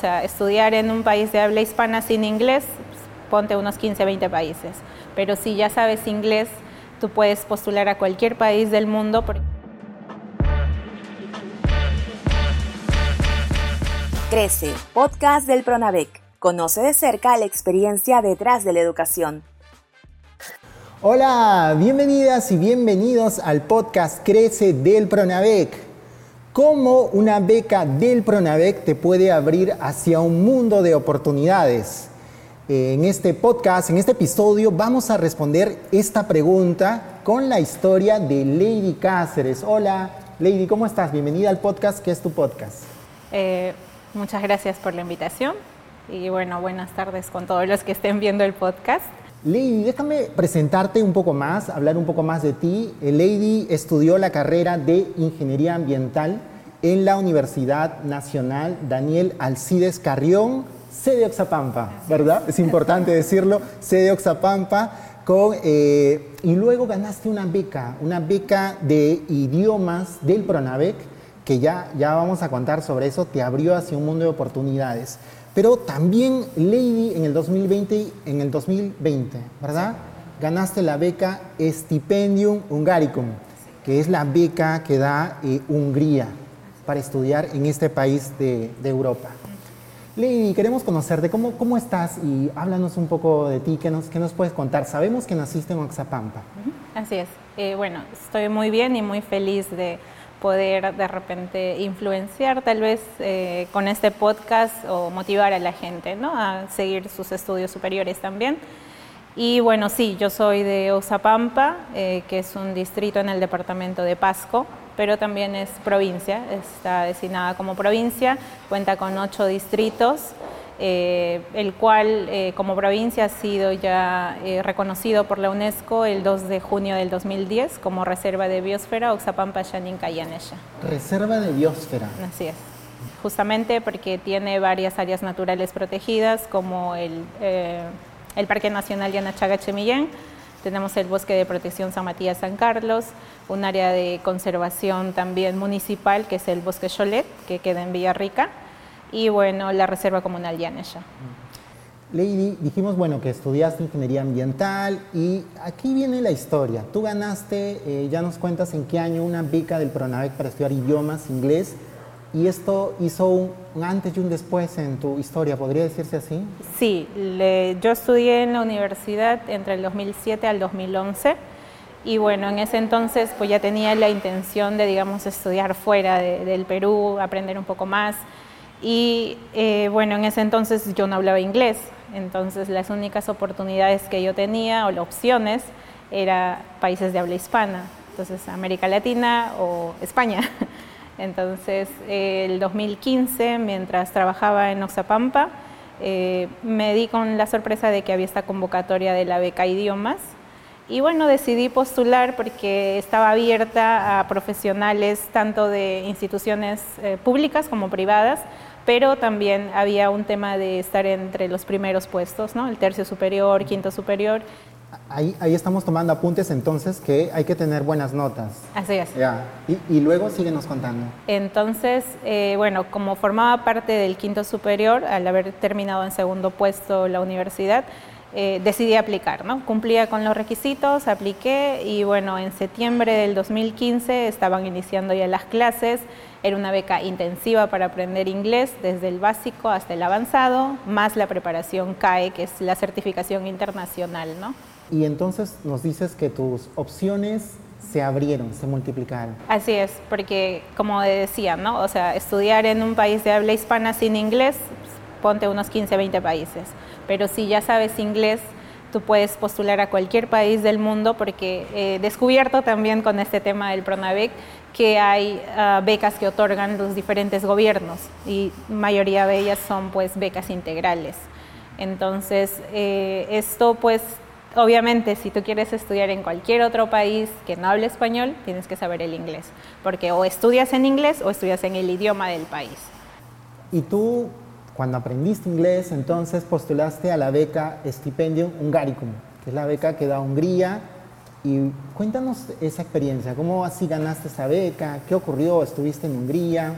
O sea, estudiar en un país de habla hispana sin inglés, ponte unos 15, 20 países. Pero si ya sabes inglés, tú puedes postular a cualquier país del mundo. Crece, podcast del Pronavec. Conoce de cerca la experiencia detrás de la educación. Hola, bienvenidas y bienvenidos al podcast Crece del Pronavec cómo una beca del Pronavec te puede abrir hacia un mundo de oportunidades. En este podcast, en este episodio, vamos a responder esta pregunta con la historia de Lady Cáceres. Hola, Lady, ¿cómo estás? Bienvenida al podcast. ¿Qué es tu podcast? Eh, muchas gracias por la invitación y bueno, buenas tardes con todos los que estén viendo el podcast. Lady, déjame presentarte un poco más, hablar un poco más de ti. Eh, Lady estudió la carrera de Ingeniería Ambiental en la Universidad Nacional Daniel Alcides Carrión, sede Oxapampa, ¿verdad? Es importante decirlo, sede Oxapampa. Con, eh, y luego ganaste una beca, una beca de idiomas del Pronavec, que ya, ya vamos a contar sobre eso, te abrió hacia un mundo de oportunidades. Pero también, Lady, en el 2020, en el 2020 ¿verdad? Ganaste la beca Stipendium Hungaricum, que es la beca que da eh, Hungría para estudiar en este país de, Europa. Lady, queremos conocerte, ¿Cómo, ¿cómo estás? Y háblanos un poco de ti, ¿qué nos, qué nos puedes contar? Sabemos que naciste en Oaxapampa. Así es. Eh, bueno, estoy muy bien y muy feliz de poder de repente influenciar tal vez eh, con este podcast o motivar a la gente ¿no? a seguir sus estudios superiores también. Y bueno, sí, yo soy de Oxapampa, eh, que es un distrito en el departamento de Pasco, pero también es provincia, está designada como provincia, cuenta con ocho distritos eh, el cual eh, como provincia ha sido ya eh, reconocido por la UNESCO el 2 de junio del 2010 como Reserva de Biosfera Oxapampa Cayanesha. Reserva de Biosfera. Así es. Justamente porque tiene varias áreas naturales protegidas como el, el Parque Nacional Yanachaga Chemillén, tenemos el Bosque de Protección San Matías San Carlos, un área de conservación también municipal que es el Bosque Cholet, que queda en Villarrica y bueno, la Reserva Comunal Yanesha. Lady, dijimos bueno que estudiaste ingeniería ambiental y aquí viene la historia. Tú ganaste, eh, ya nos cuentas en qué año, una beca del Pronavec para estudiar idiomas, inglés, y esto hizo un, antes y un después en tu historia, ¿podría decirse así? Sí, yo estudié en la universidad entre el 2007 al 2011 y bueno, en ese entonces pues ya tenía la intención de, digamos, estudiar fuera del Perú, aprender un poco más. Y eh, bueno, en ese entonces yo no hablaba inglés, entonces las únicas oportunidades que yo tenía o las opciones era países de habla hispana, entonces América Latina o España. Entonces, el 2015, mientras trabajaba en Oxapampa, eh, me di con la sorpresa de que había esta convocatoria de la beca idiomas y bueno, decidí postular porque estaba abierta a profesionales tanto de instituciones eh, públicas como privadas pero también había un tema de estar entre los primeros puestos, ¿no? El tercio superior, quinto superior. Ahí, ahí estamos tomando apuntes entonces que hay que tener buenas notas. Así es. Ya. Y, y, luego síguenos contando. Entonces, eh, bueno, como formaba parte del quinto superior, al haber terminado en segundo puesto la universidad, eh, decidí aplicar, ¿no? Cumplía con los requisitos, apliqué y bueno, en septiembre del 2015 estaban iniciando ya las clases era una beca intensiva para aprender inglés desde el básico hasta el avanzado, más la preparación CAE, que es la certificación internacional, ¿no? Y entonces nos dices que tus opciones se abrieron, se multiplicaron. Así es, porque como decía, ¿no? O sea, estudiar en un país de habla hispana sin inglés, ponte unos 15, 20 países. Pero si ya sabes inglés, tú puedes postular a cualquier país del mundo porque he descubierto también con este tema del Pronavec que hay ah, becas que otorgan los diferentes gobiernos y mayoría de ellas son pues becas integrales. Entonces, eh, esto pues obviamente si tú quieres estudiar en cualquier otro país que no hable español, tienes que saber el inglés, porque o estudias en inglés o estudias en el idioma del país. Y tú, cuando aprendiste inglés, entonces postulaste a la beca Stipendium Hungaricum, que es la beca que da Hungría y cuéntanos esa experiencia, ¿cómo así ganaste esa beca? ¿Qué ocurrió? ¿Estuviste en Hungría?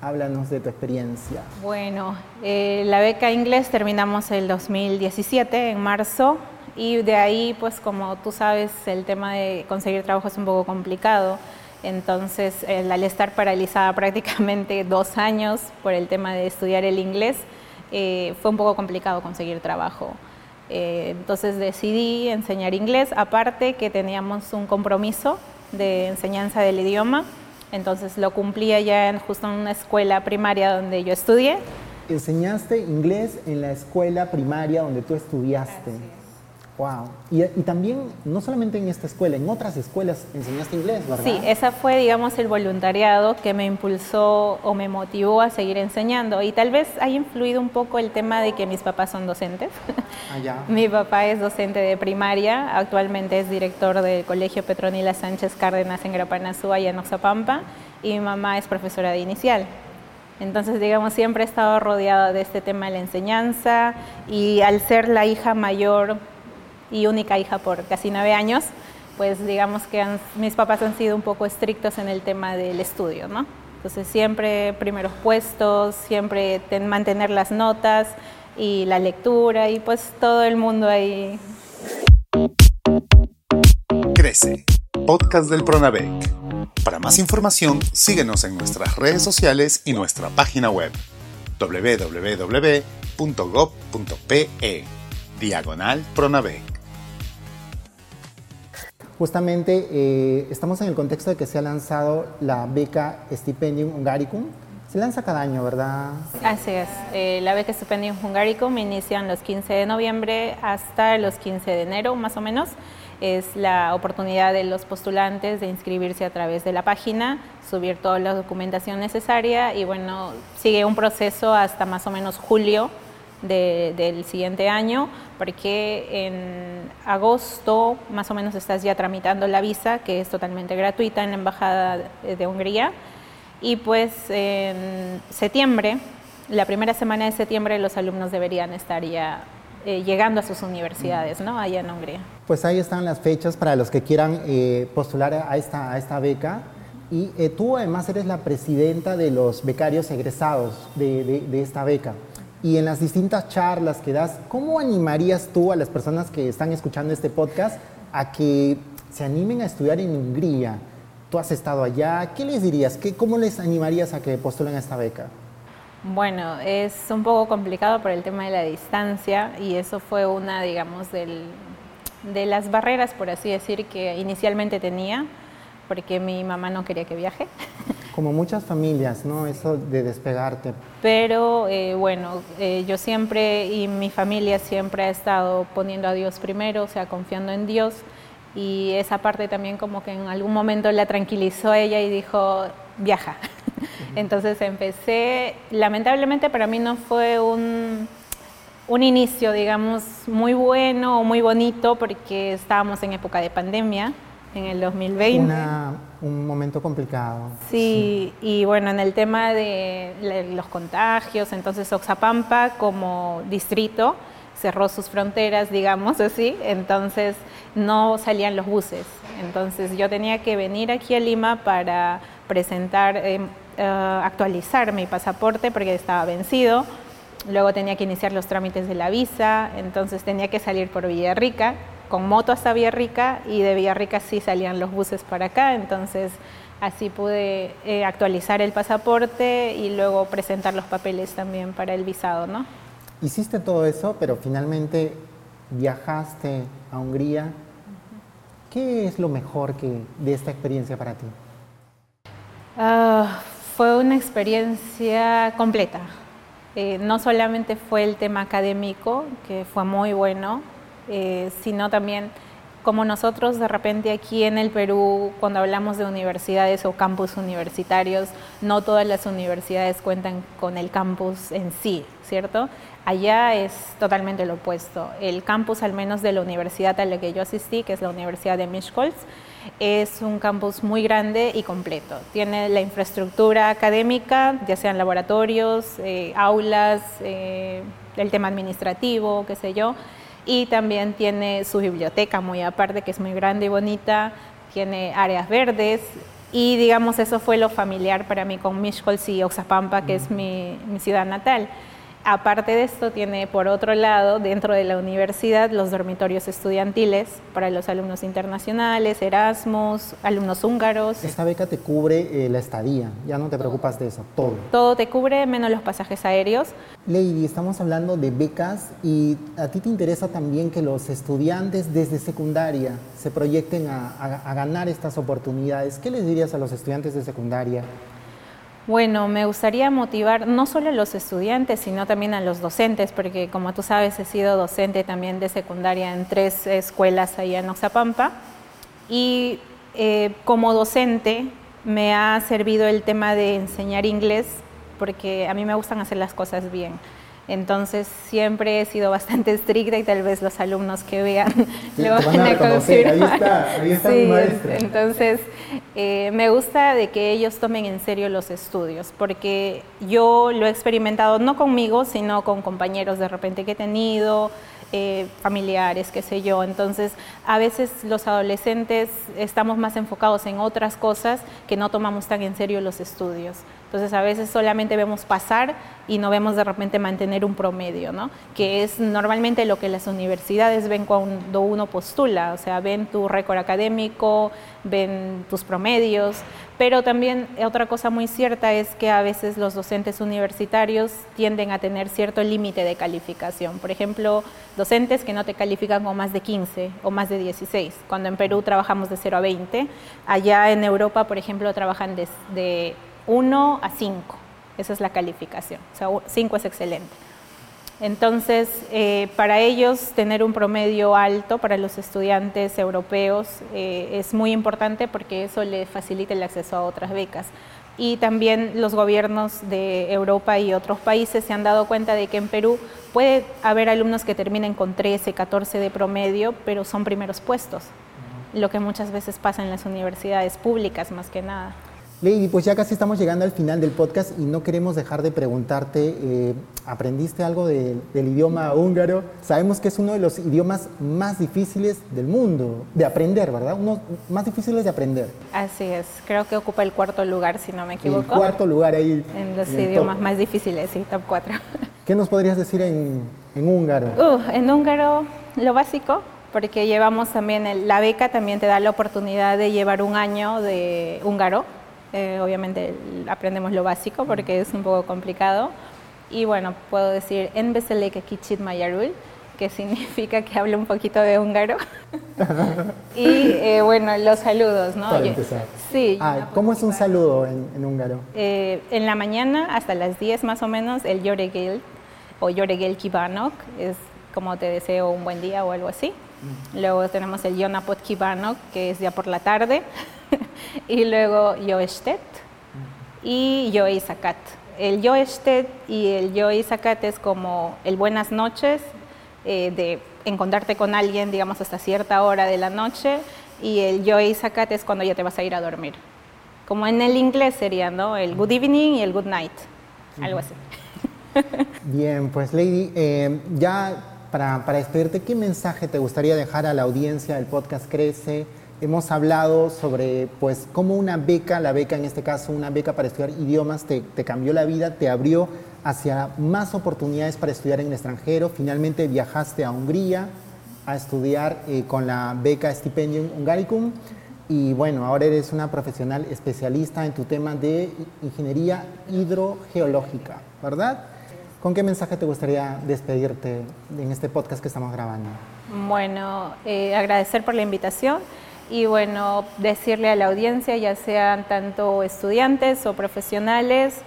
Háblanos de tu experiencia. Bueno, eh, la beca inglés terminamos el 2017, en marzo, y de ahí, pues como tú sabes, el tema de conseguir trabajo es un poco complicado. Entonces, al estar paralizada prácticamente dos años por el tema de estudiar el inglés, eh, fue un poco complicado conseguir trabajo. Eh, entonces decidí enseñar inglés, aparte que teníamos un compromiso de enseñanza del idioma, entonces lo cumplía ya en, justo en una escuela primaria donde yo estudié. Enseñaste inglés en la escuela primaria donde tú estudiaste. Wow. Y, también, no solamente en esta escuela, en otras escuelas enseñaste inglés, ¿verdad? Sí, esa fue, digamos, el voluntariado que me impulsó o me motivó a seguir enseñando. Y tal vez haya influido un poco el tema de que mis papás son docentes. Ah, Mi papá es docente de primaria, actualmente es director del Colegio Petronila Sánchez Cárdenas en Grapanazúa y en Oxapampa, y mi mamá es profesora de inicial. Entonces, digamos, siempre he estado rodeada de este tema de la enseñanza y al ser la hija mayor y única hija por casi nueve años, pues digamos que mis papás han sido un poco estrictos en el tema del estudio, ¿no? Entonces siempre primeros puestos, siempre mantener las notas y la lectura y pues todo el mundo ahí. Crece, podcast del Pronavec. Para más información, síguenos en nuestras redes sociales y nuestra página web www.gov.pe diagonal Pronavec. Justamente eh, estamos en el contexto de que se ha lanzado la beca Stipendium Hungaricum. Se lanza cada año, ¿verdad? Así es. Eh, la beca Stipendium Hungaricum inicia los 15 de noviembre hasta los 15 de enero, más o menos. Es la oportunidad de los postulantes de inscribirse a través de la página, subir toda la documentación necesaria y bueno, sigue un proceso hasta más o menos julio del siguiente año, porque en agosto más o menos estás ya tramitando la visa, que es totalmente gratuita en la Embajada de Hungría, y pues en septiembre, la primera semana de septiembre, los alumnos deberían estar ya eh, llegando a sus universidades, ¿no? Allá en Hungría. Pues ahí están las fechas para los que quieran eh, postular a esta, beca. Y eh, tú además eres la presidenta de los becarios egresados de esta beca y en las distintas charlas que das, ¿cómo animarías tú a las personas que están escuchando este podcast a que se animen a estudiar en Hungría? Tú has estado allá, ¿qué les dirías? ¿Qué, ¿Cómo les animarías a que postulen a esta beca? Bueno, es un poco complicado por el tema de la distancia y eso fue una, digamos, de las barreras, por así decir, que inicialmente tenía, porque mi mamá no quería que viaje. Como muchas familias, ¿no? Eso de despegarte. Pero eh, bueno, eh, yo siempre y mi familia siempre ha estado poniendo a Dios primero, o sea, confiando en Dios. Y esa parte también como que en algún momento la tranquilizó ella y dijo, viaja. Entonces empecé, lamentablemente para mí no fue un, un inicio, digamos, muy bueno o muy bonito porque estábamos en época de pandemia en el 2020. un momento complicado. Sí, y bueno, en el tema de los contagios, entonces Oxapampa como distrito cerró sus fronteras, digamos así, entonces no salían los buses. Entonces yo tenía que venir aquí a Lima para presentar, em, eh, actualizar mi pasaporte porque estaba vencido. Luego tenía que iniciar los trámites de la visa, entonces tenía que salir por Villarrica, con moto hasta Villarrica y de Villarrica sí salían los buses para acá, entonces así pude eh, actualizar el pasaporte y luego presentar los papeles también para el visado, ¿no? Hiciste todo eso, pero finalmente viajaste a Hungría. ¿Qué es lo mejor que, de esta experiencia para ti? Ah, fue una experiencia completa. Eh, no solamente fue el tema académico, que fue muy bueno, eh, sino también como nosotros de repente aquí en el Perú, cuando hablamos de universidades o campus universitarios, no todas las universidades cuentan con el campus en sí, ¿cierto? Allá es totalmente lo opuesto. El campus, al menos de la universidad a la que yo asistí, que es la Universidad de Miskolc, es un campus muy grande y completo. Tiene la infraestructura académica, ya sean laboratorios, eh, aulas, eh, el tema administrativo, qué sé yo, y también tiene su biblioteca muy aparte, que es muy grande y bonita, tiene áreas verdes Y digamos, eso fue lo familiar para mí con Mishkolsk y Oxapampa, que es mi, mi ciudad natal. Aparte de esto, tiene por otro lado, dentro de la universidad, los dormitorios estudiantiles para los alumnos internacionales, Erasmus, alumnos húngaros. Esta beca te cubre eh, la estadía, ya no te preocupas de eso, todo. Todo te cubre, menos los pasajes aéreos. Lady, estamos hablando de becas y a ti te interesa también que los estudiantes desde secundaria se proyecten a, a ganar estas oportunidades. ¿Qué les dirías a los estudiantes de secundaria? Bueno, me gustaría motivar no solo a los estudiantes, sino también a los docentes, porque como tú sabes, he sido docente también de secundaria en tres escuelas allá en Oxapampa. Y eh, como docente me ha servido el tema de enseñar inglés, porque a mí me gustan hacer las cosas bien. Entonces siempre he sido bastante estricta y tal vez los alumnos que vean lo van a conocer. Ahí está, ahí está mi maestra. Entonces eh, me gusta de que ellos tomen en serio los estudios, porque yo lo he experimentado no conmigo, sino con compañeros de repente que he tenido, eh, familiares, qué sé yo. Entonces, a veces los adolescentes estamos más enfocados en otras cosas que no tomamos tan en serio los estudios. Entonces, a veces solamente vemos pasar y no vemos de repente mantener un promedio, ¿no? Que es normalmente lo que las universidades ven cuando uno postula, o sea, ven tu récord académico, ven tus promedios, pero también otra cosa muy cierta es que a veces los docentes universitarios tienden a tener cierto límite de calificación. Por ejemplo, docentes que no te califican con más de 15 o más de 16, cuando en Perú trabajamos de 0 a 20. Allá en Europa, por ejemplo, trabajan de, 1 a 5. Esa es la calificación. O sea, 5 es excelente. Entonces, eh, para ellos tener un promedio alto para los estudiantes europeos eh, es muy importante porque eso les facilita el acceso a otras becas. Y también los gobiernos de Europa y otros países se han dado cuenta de que en Perú puede haber alumnos que terminen con 13, 14 de promedio, pero son primeros puestos, lo que muchas veces pasa en las universidades públicas más que nada. Lady, pues ya casi estamos llegando al final del podcast y no queremos dejar de preguntarte, eh, ¿aprendiste algo del idioma húngaro? Sabemos que es uno de los idiomas más difíciles del mundo, de aprender, ¿verdad? Uno más difíciles de aprender. Así es, creo que ocupa el cuarto lugar, si no me equivoco. El cuarto lugar ahí. En los idiomas más difíciles, sí, top 4. ¿Qué nos podrías decir en, en húngaro? Uh, en húngaro, lo básico, porque llevamos también, la beca también te da la oportunidad de llevar un año de húngaro eh, obviamente aprendemos lo básico porque es un poco complicado. Y bueno, puedo decir en que Kichit Mayarul, que significa que hablo un poquito de húngaro. y eh, bueno, los saludos, ¿no? sí. Ah, ¿Cómo es un saludo en, húngaro? Eh, en la mañana, hasta las 10 más o menos, el Yoregel o Yoregel Kibanok es como te deseo un buen día o algo así. Luego tenemos el Yonapot Kibanok, que es ya por la tarde. y luego Yoestet y Yoisakat. El Yoestet y el Yoisakat es como el buenas noches, eh, de encontrarte con alguien, digamos, hasta cierta hora de la noche, y el Yoisakat es cuando ya te vas a ir a dormir. Como en el inglés sería, ¿no? El good evening y el good night, algo así. Bien, pues Lady, eh, ya para, para despedirte, ¿qué mensaje te gustaría dejar a la audiencia del podcast Crece? hemos hablado sobre pues cómo una beca, la beca en este caso, una beca para estudiar idiomas te, cambió la vida, te abrió hacia más oportunidades para estudiar en el extranjero. Finalmente viajaste a Hungría a estudiar eh, con la beca Stipendium Hungaricum y bueno, ahora eres una profesional especialista en tu tema de ingeniería hidrogeológica, ¿verdad? ¿Con qué mensaje te gustaría despedirte en este podcast que estamos grabando? Bueno, eh, agradecer por la invitación y bueno, decirle a la audiencia, ya sean tanto estudiantes o profesionales,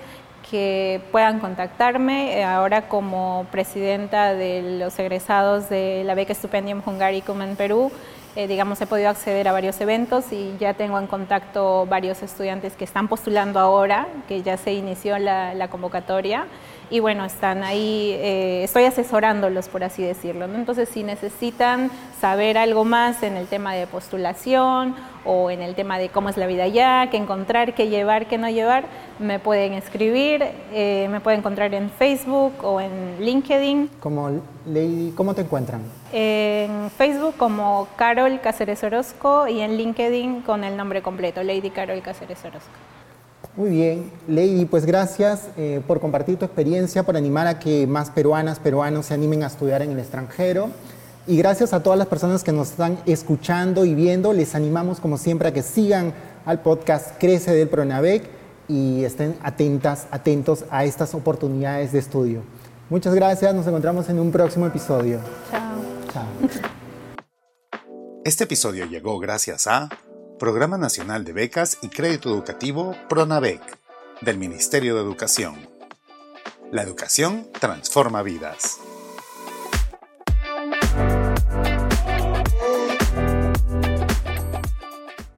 que puedan contactarme. Eh, ahora como presidenta de los egresados de la beca Stupendium Hungaricum en Perú, eh, digamos, he podido acceder a varios eventos y ya tengo en contacto varios estudiantes que están postulando ahora, que ya se inició la convocatoria y bueno, están ahí, eh, estoy asesorándolos, por así decirlo. Entonces, si necesitan saber algo más en el tema de postulación o en el tema de cómo es la vida allá, qué encontrar, qué llevar, qué no llevar, me pueden escribir, eh, me pueden encontrar en Facebook o en LinkedIn. Como Lady, ¿Cómo te encuentran? En Facebook como Carol Cáceres Orozco y en LinkedIn con el nombre completo, Lady Carol Cáceres Orozco. Muy bien, Lady, pues gracias eh, por compartir tu experiencia, por animar a que más peruanas, peruanos se animen a estudiar en el extranjero. Y gracias a todas las personas que nos están escuchando y viendo, les animamos como siempre a que sigan al podcast Crece del Pronavec y estén atentas, atentos a estas oportunidades de estudio. Muchas gracias, nos encontramos en un próximo episodio. Chao. Chao. Este episodio llegó gracias a Programa Nacional de Becas y Crédito Educativo PRONAVEC del Ministerio de Educación. La educación transforma vidas.